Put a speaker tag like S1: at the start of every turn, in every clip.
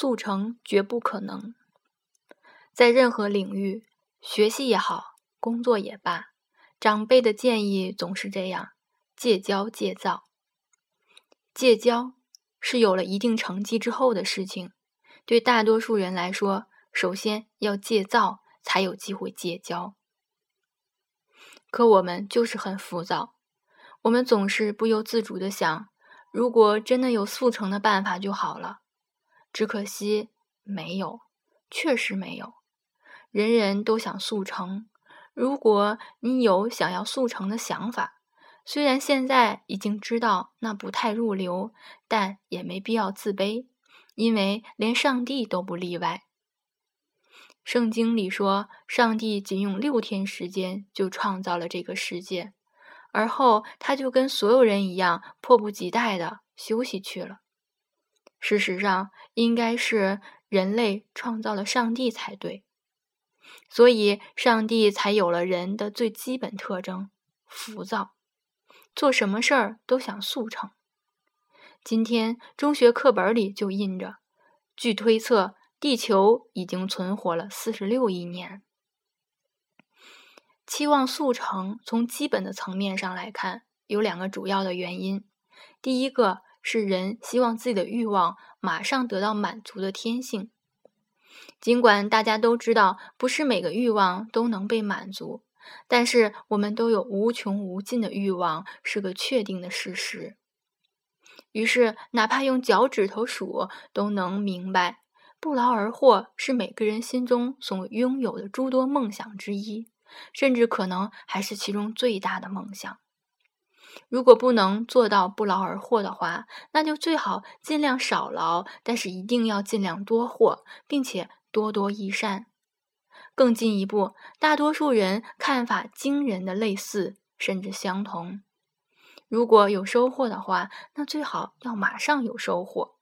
S1: 速成绝不可能。在任何领域，学习也好，工作也罢，长辈的建议总是这样：戒骄戒躁。戒骄是有了一定成绩之后的事情，对大多数人来说，首先要戒躁，才有机会戒骄。可我们就是很浮躁，我们总是不由自主的想，如果真的有速成的办法就好了。只可惜没有，确实没有。人人都想速成，如果你有想要速成的想法，虽然现在已经知道那不太入流，但也没必要自卑，因为连上帝都不例外。圣经里说，上帝仅用六天时间就创造了这个世界，而后他就跟所有人一样迫不及待的休息去了。事实上，应该是人类创造了上帝才对，所以上帝才有了人的最基本特征——浮躁，做什么事儿都想速成。今天中学课本里就印着，据推测。地球已经存活了四十六亿年，期望速成。从基本的层面上来看，有两个主要的原因。第一个是人希望自己的欲望马上得到满足的天性。尽管大家都知道，不是每个欲望都能被满足，但是我们都有无穷无尽的欲望，是个确定的事实。于是，哪怕用脚趾头数，都能明白。不劳而获是每个人心中所拥有的诸多梦想之一，甚至可能还是其中最大的梦想。如果不能做到不劳而获的话，那就最好尽量少劳，但是一定要尽量多获，并且多多益善。更进一步，大多数人看法惊人的类似，甚至相同。如果有收获的话，那最好要马上有收获。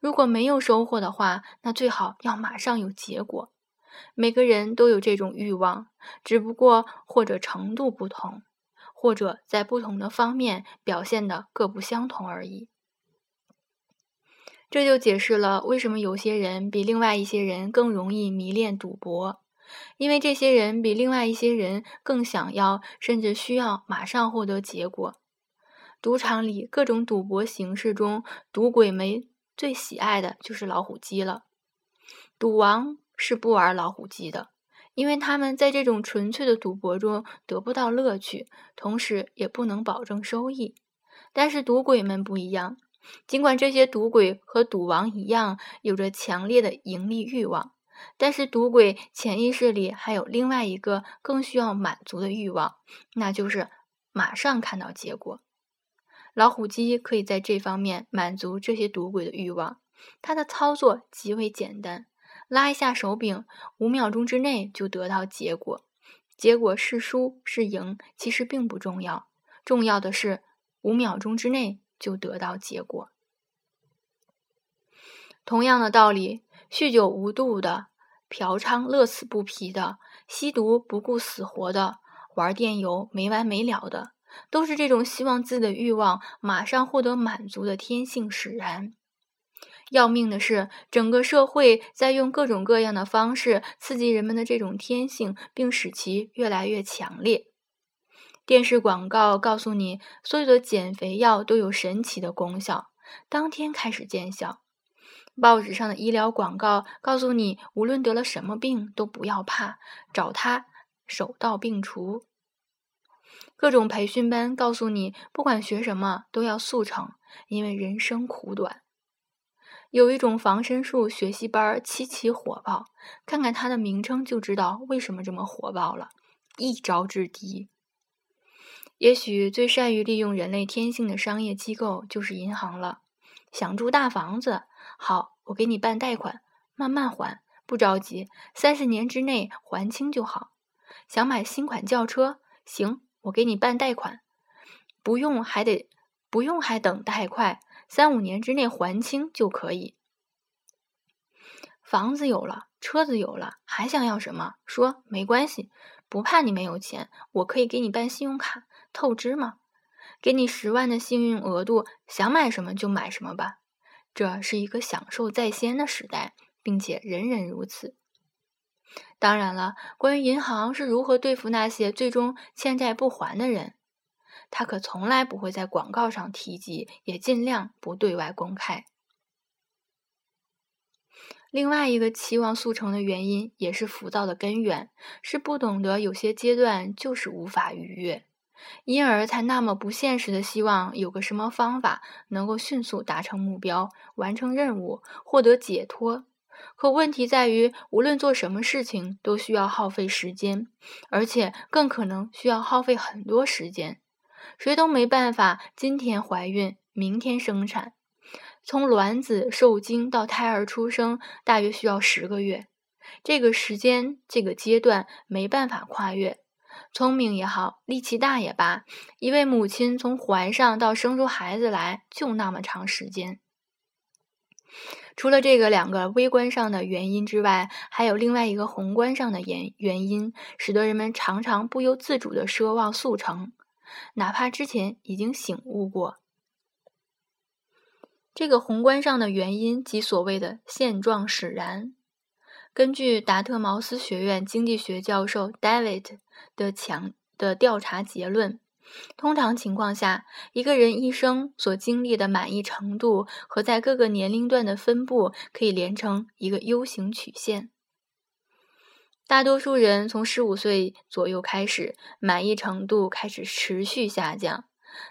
S1: 如果没有收获的话，那最好要马上有结果。每个人都有这种欲望，只不过或者程度不同，或者在不同的方面表现的各不相同而已。这就解释了为什么有些人比另外一些人更容易迷恋赌博，因为这些人比另外一些人更想要，甚至需要马上获得结果。赌场里各种赌博形式中，赌鬼们。最喜爱的就是老虎机了。赌王是不玩老虎机的，因为他们在这种纯粹的赌博中得不到乐趣，同时也不能保证收益。但是赌鬼们不一样，尽管这些赌鬼和赌王一样有着强烈的盈利欲望，但是赌鬼潜意识里还有另外一个更需要满足的欲望，那就是马上看到结果。老虎机可以在这方面满足这些赌鬼的欲望。它的操作极为简单，拉一下手柄，五秒钟之内就得到结果。结果是输是赢其实并不重要，重要的是五秒钟之内就得到结果。同样的道理，酗酒无度的、嫖娼乐此不疲的、吸毒不顾死活的、玩电游没完没了的。都是这种希望自己的欲望马上获得满足的天性使然。要命的是，整个社会在用各种各样的方式刺激人们的这种天性，并使其越来越强烈。电视广告告诉你，所有的减肥药都有神奇的功效，当天开始见效。报纸上的医疗广告告诉你，无论得了什么病都不要怕，找他手到病除。各种培训班告诉你，不管学什么都要速成，因为人生苦短。有一种防身术学习班儿极其火爆，看看它的名称就知道为什么这么火爆了，一招制敌。也许最善于利用人类天性的商业机构就是银行了。想住大房子，好，我给你办贷款，慢慢还，不着急，三十年之内还清就好。想买新款轿车，行。我给你办贷款，不用还得不用还等太快，三五年之内还清就可以。房子有了，车子有了，还想要什么？说没关系，不怕你没有钱，我可以给你办信用卡透支嘛，给你十万的幸运额度，想买什么就买什么吧。这是一个享受在先的时代，并且人人如此。当然了，关于银行是如何对付那些最终欠债不还的人，他可从来不会在广告上提及，也尽量不对外公开。另外一个期望速成的原因，也是浮躁的根源，是不懂得有些阶段就是无法逾越，因而才那么不现实的希望有个什么方法能够迅速达成目标、完成任务、获得解脱。可问题在于，无论做什么事情都需要耗费时间，而且更可能需要耗费很多时间。谁都没办法今天怀孕，明天生产。从卵子受精到胎儿出生，大约需要十个月。这个时间，这个阶段没办法跨越。聪明也好，力气大也罢，一位母亲从怀上到生出孩子来，就那么长时间。除了这个两个微观上的原因之外，还有另外一个宏观上的原原因，使得人们常常不由自主的奢望速成，哪怕之前已经醒悟过。这个宏观上的原因即所谓的现状使然。根据达特茅斯学院经济学教授 David 的强的调查结论，通常情况下，一个人一生所经历的满意程度和在各个年龄段的分布可以连成一个 U 型曲线。大多数人从十五岁左右开始，满意程度开始持续下降。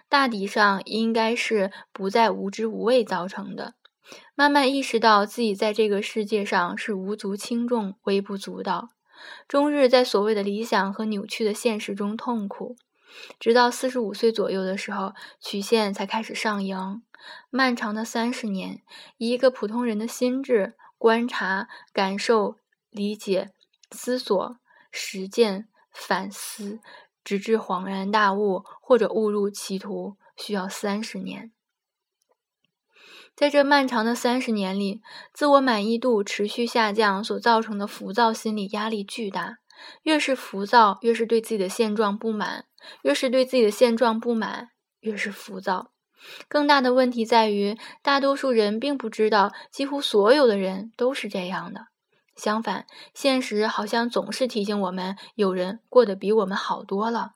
S1: 大抵上应该是不再无知无畏造成的。慢慢意识到自己在这个世界上是无足轻重、微不足道，终日在所谓的理想和扭曲的现实中痛苦，直到四十五岁左右的时候，曲线才开始上扬。漫长的三十年，以一个普通人的心智观察、感受、理解、思索、实践、反思。直至恍然大悟或者误入歧途，需要三十年。在这漫长的三十年里，自我满意度持续下降所造成的浮躁心理压力巨大。越是浮躁，越是对自己的现状不满；越是对自己的现状不满，越是浮躁。更大的问题在于，大多数人并不知道，几乎所有的人都是这样的。相反，现实好像总是提醒我们，有人过得比我们好多了。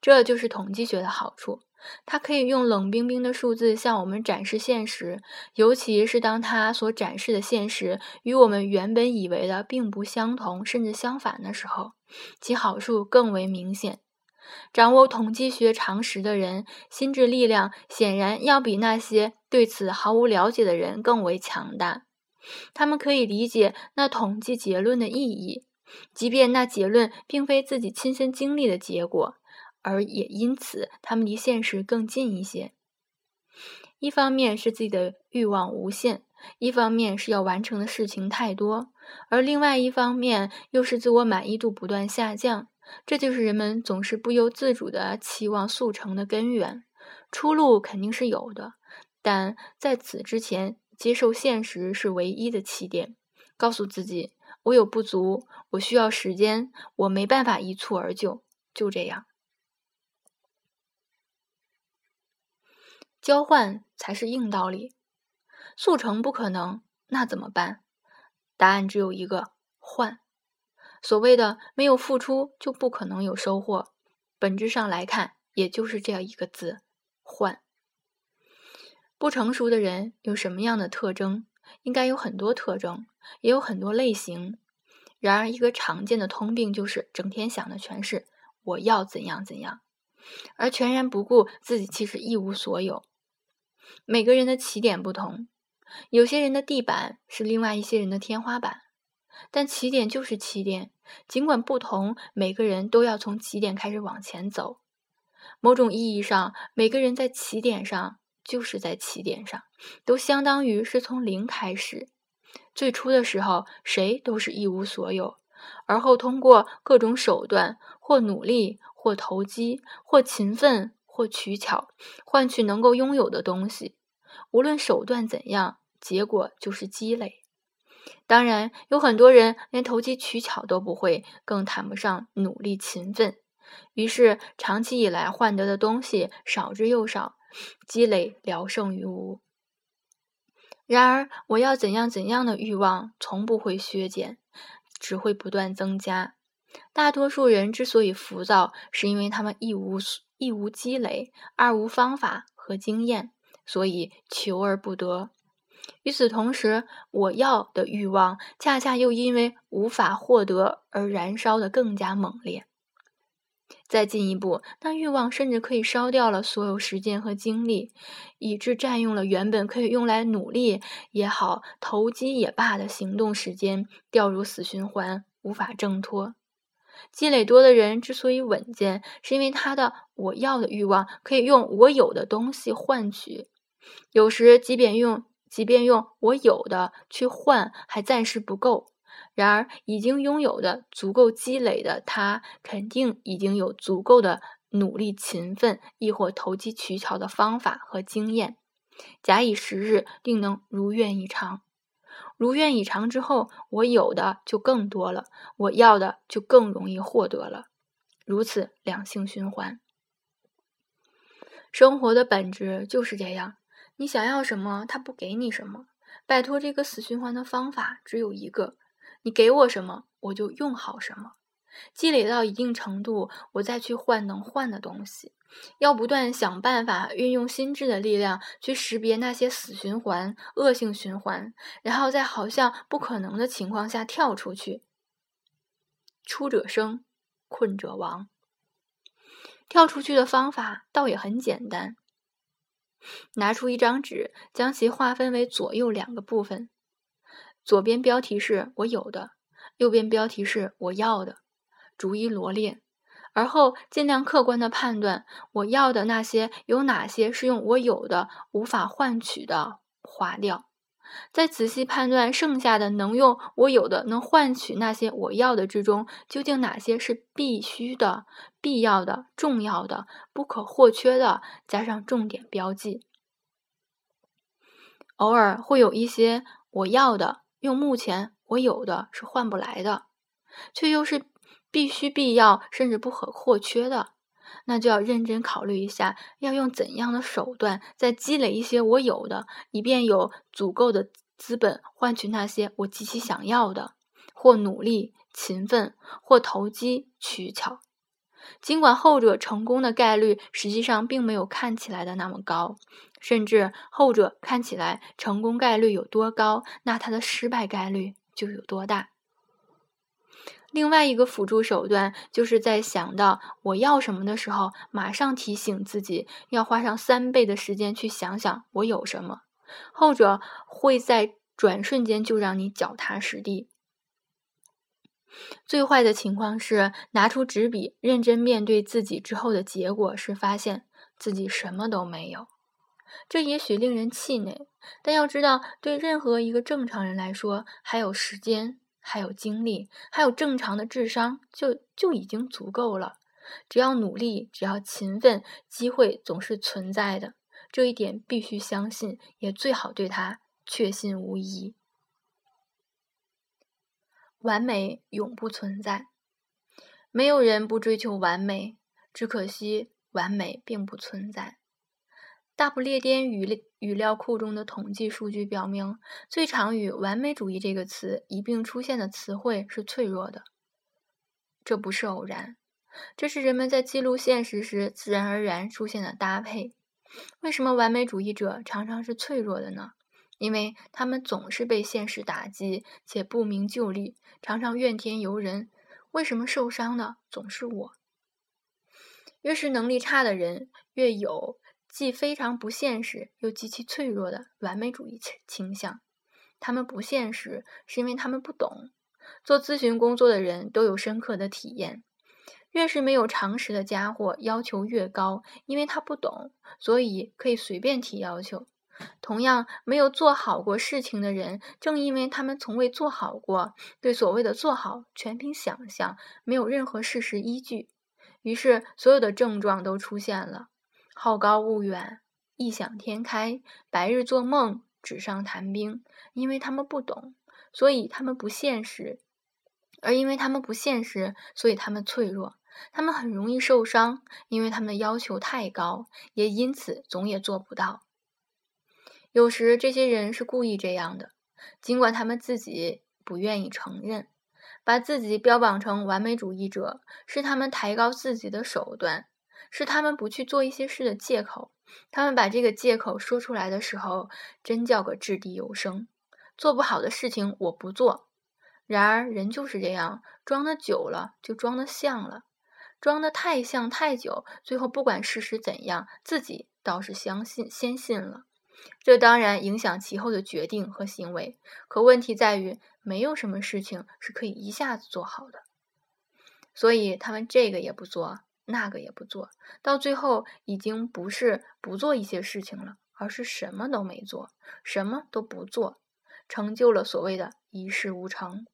S1: 这就是统计学的好处，它可以用冷冰冰的数字向我们展示现实，尤其是当它所展示的现实与我们原本以为的并不相同，甚至相反的时候，其好处更为明显。掌握统计学常识的人，心智力量显然要比那些对此毫无了解的人更为强大。他们可以理解那统计结论的意义，即便那结论并非自己亲身经历的结果，而也因此他们离现实更近一些。一方面是自己的欲望无限，一方面是要完成的事情太多，而另外一方面又是自我满意度不断下降。这就是人们总是不由自主的期望速成的根源。出路肯定是有的，但在此之前。接受现实是唯一的起点，告诉自己我有不足，我需要时间，我没办法一蹴而就，就这样。交换才是硬道理，速成不可能，那怎么办？答案只有一个：换。所谓的没有付出就不可能有收获，本质上来看，也就是这样一个字：换。不成熟的人有什么样的特征？应该有很多特征，也有很多类型。然而，一个常见的通病就是整天想的全是我要怎样怎样，而全然不顾自己其实一无所有。每个人的起点不同，有些人的地板是另外一些人的天花板，但起点就是起点。尽管不同，每个人都要从起点开始往前走。某种意义上，每个人在起点上。就是在起点上，都相当于是从零开始。最初的时候，谁都是一无所有，而后通过各种手段，或努力，或投机，或勤奋，或取巧，换取能够拥有的东西。无论手段怎样，结果就是积累。当然，有很多人连投机取巧都不会，更谈不上努力勤奋。于是，长期以来换得的东西少之又少。积累聊胜于无。然而，我要怎样怎样的欲望从不会削减，只会不断增加。大多数人之所以浮躁，是因为他们一无一无积累，二无方法和经验，所以求而不得。与此同时，我要的欲望恰恰又因为无法获得而燃烧的更加猛烈。再进一步，那欲望甚至可以烧掉了所有时间和精力，以致占用了原本可以用来努力也好、投机也罢的行动时间，掉入死循环，无法挣脱。积累多的人之所以稳健，是因为他的我要的欲望可以用我有的东西换取，有时即便用即便用我有的去换，还暂时不够。然而，已经拥有的足够积累的他，肯定已经有足够的努力、勤奋，亦或投机取巧的方法和经验。假以时日，定能如愿以偿。如愿以偿之后，我有的就更多了，我要的就更容易获得了。如此两性循环。生活的本质就是这样：你想要什么，他不给你什么。摆脱这个死循环的方法只有一个。你给我什么，我就用好什么。积累到一定程度，我再去换能换的东西。要不断想办法运用心智的力量去识别那些死循环、恶性循环，然后在好像不可能的情况下跳出去。出者生，困者亡。跳出去的方法倒也很简单：拿出一张纸，将其划分为左右两个部分。左边标题是我有的，右边标题是我要的，逐一罗列，而后尽量客观的判断我要的那些有哪些是用我有的无法换取的，划掉，再仔细判断剩下的能用我有的能换取那些我要的之中，究竟哪些是必须的、必要的、重要的、不可或缺的，加上重点标记。偶尔会有一些我要的。用目前我有的是换不来的，却又是必须必要甚至不可或缺的，那就要认真考虑一下，要用怎样的手段再积累一些我有的，以便有足够的资本换取那些我极其想要的，或努力勤奋，或投机取巧。尽管后者成功的概率实际上并没有看起来的那么高。甚至后者看起来成功概率有多高，那它的失败概率就有多大。另外一个辅助手段，就是在想到我要什么的时候，马上提醒自己要花上三倍的时间去想想我有什么。后者会在转瞬间就让你脚踏实地。最坏的情况是，拿出纸笔认真面对自己之后的结果是发现自己什么都没有。这也许令人气馁，但要知道，对任何一个正常人来说，还有时间，还有精力，还有正常的智商，就就已经足够了。只要努力，只要勤奋，机会总是存在的。这一点必须相信，也最好对他确信无疑。完美永不存在，没有人不追求完美，只可惜完美并不存在。大不列颠语语料库中的统计数据表明，最常与“完美主义”这个词一并出现的词汇是“脆弱的”。这不是偶然，这是人们在记录现实时自然而然出现的搭配。为什么完美主义者常常是脆弱的呢？因为他们总是被现实打击，且不明就里，常常怨天尤人。为什么受伤的总是我？越是能力差的人，越有。既非常不现实又极其脆弱的完美主义倾向，他们不现实是因为他们不懂。做咨询工作的人都有深刻的体验：越是没有常识的家伙，要求越高，因为他不懂，所以可以随便提要求。同样，没有做好过事情的人，正因为他们从未做好过，对所谓的做好全凭想象，没有任何事实依据，于是所有的症状都出现了。好高骛远，异想天开，白日做梦，纸上谈兵。因为他们不懂，所以他们不现实；而因为他们不现实，所以他们脆弱。他们很容易受伤，因为他们的要求太高，也因此总也做不到。有时这些人是故意这样的，尽管他们自己不愿意承认。把自己标榜成完美主义者，是他们抬高自己的手段，是他们不去做一些事的借口。他们把这个借口说出来的时候，真叫个掷地有声。做不好的事情我不做。然而人就是这样，装的久了就装的像了，装的太像太久，最后不管事实怎样，自己倒是相信先信了。这当然影响其后的决定和行为，可问题在于，没有什么事情是可以一下子做好的，所以他们这个也不做，那个也不做，到最后已经不是不做一些事情了，而是什么都没做，什么都不做，成就了所谓的一事无成。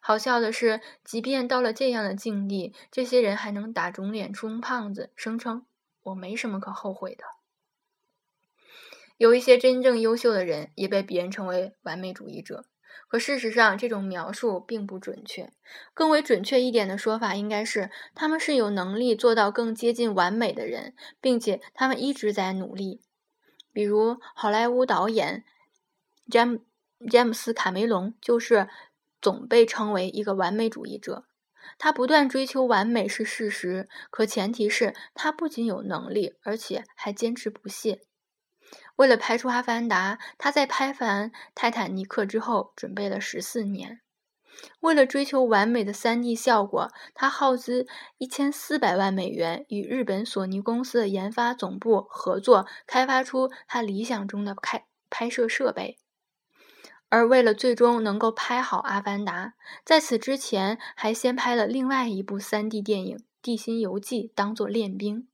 S1: 好笑的是，即便到了这样的境地，这些人还能打肿脸充胖子，声称我没什么可后悔的。有一些真正优秀的人也被别人称为完美主义者，可事实上这种描述并不准确。更为准确一点的说法应该是，他们是有能力做到更接近完美的人，并且他们一直在努力。比如好莱坞导演詹詹姆斯·卡梅隆就是总被称为一个完美主义者。他不断追求完美是事实，可前提是他不仅有能力，而且还坚持不懈。为了拍出《阿凡达》，他在拍完《泰坦尼克》之后准备了十四年。为了追求完美的 3D 效果，他耗资一千四百万美元与日本索尼公司的研发总部合作，开发出他理想中的开拍摄设备。而为了最终能够拍好《阿凡达》，在此之前还先拍了另外一部 3D 电影《地心游记》，当做练兵。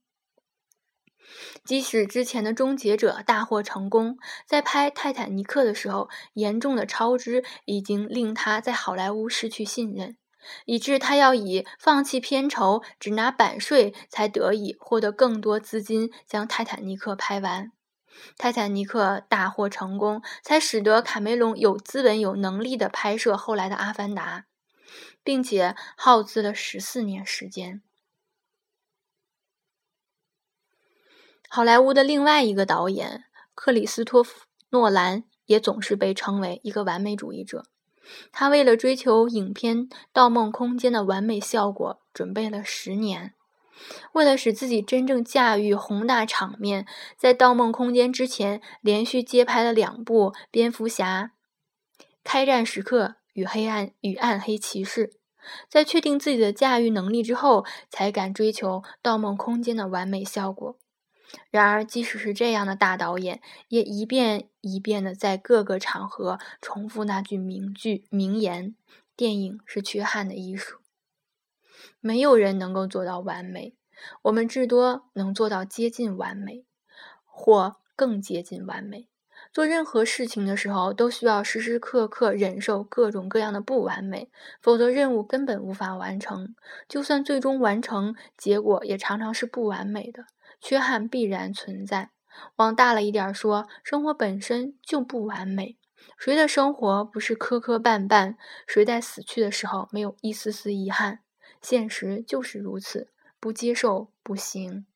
S1: 即使之前的《终结者》大获成功，在拍《泰坦尼克》的时候，严重的超支已经令他在好莱坞失去信任，以致他要以放弃片酬、只拿版税，才得以获得更多资金将《泰坦尼克》拍完。《泰坦尼克》大获成功，才使得卡梅隆有资本、有能力的拍摄后来的《阿凡达》，并且耗资了十四年时间。好莱坞的另外一个导演克里斯托弗·诺兰也总是被称为一个完美主义者。他为了追求影片《盗梦空间》的完美效果，准备了十年。为了使自己真正驾驭宏大场面，在《盗梦空间》之前，连续接拍了两部《蝙蝠侠：开战时刻》与《黑暗与暗黑骑士》。在确定自己的驾驭能力之后，才敢追求《盗梦空间》的完美效果。然而，即使是这样的大导演，也一遍一遍的在各个场合重复那句名句名言：“电影是缺憾的艺术。”没有人能够做到完美，我们至多能做到接近完美，或更接近完美。做任何事情的时候，都需要时时刻刻忍受各种各样的不完美，否则任务根本无法完成。就算最终完成，结果也常常是不完美的。缺憾必然存在。往大了一点说，生活本身就不完美。谁的生活不是磕磕绊绊？谁在死去的时候没有一丝丝遗憾？现实就是如此，不接受不行。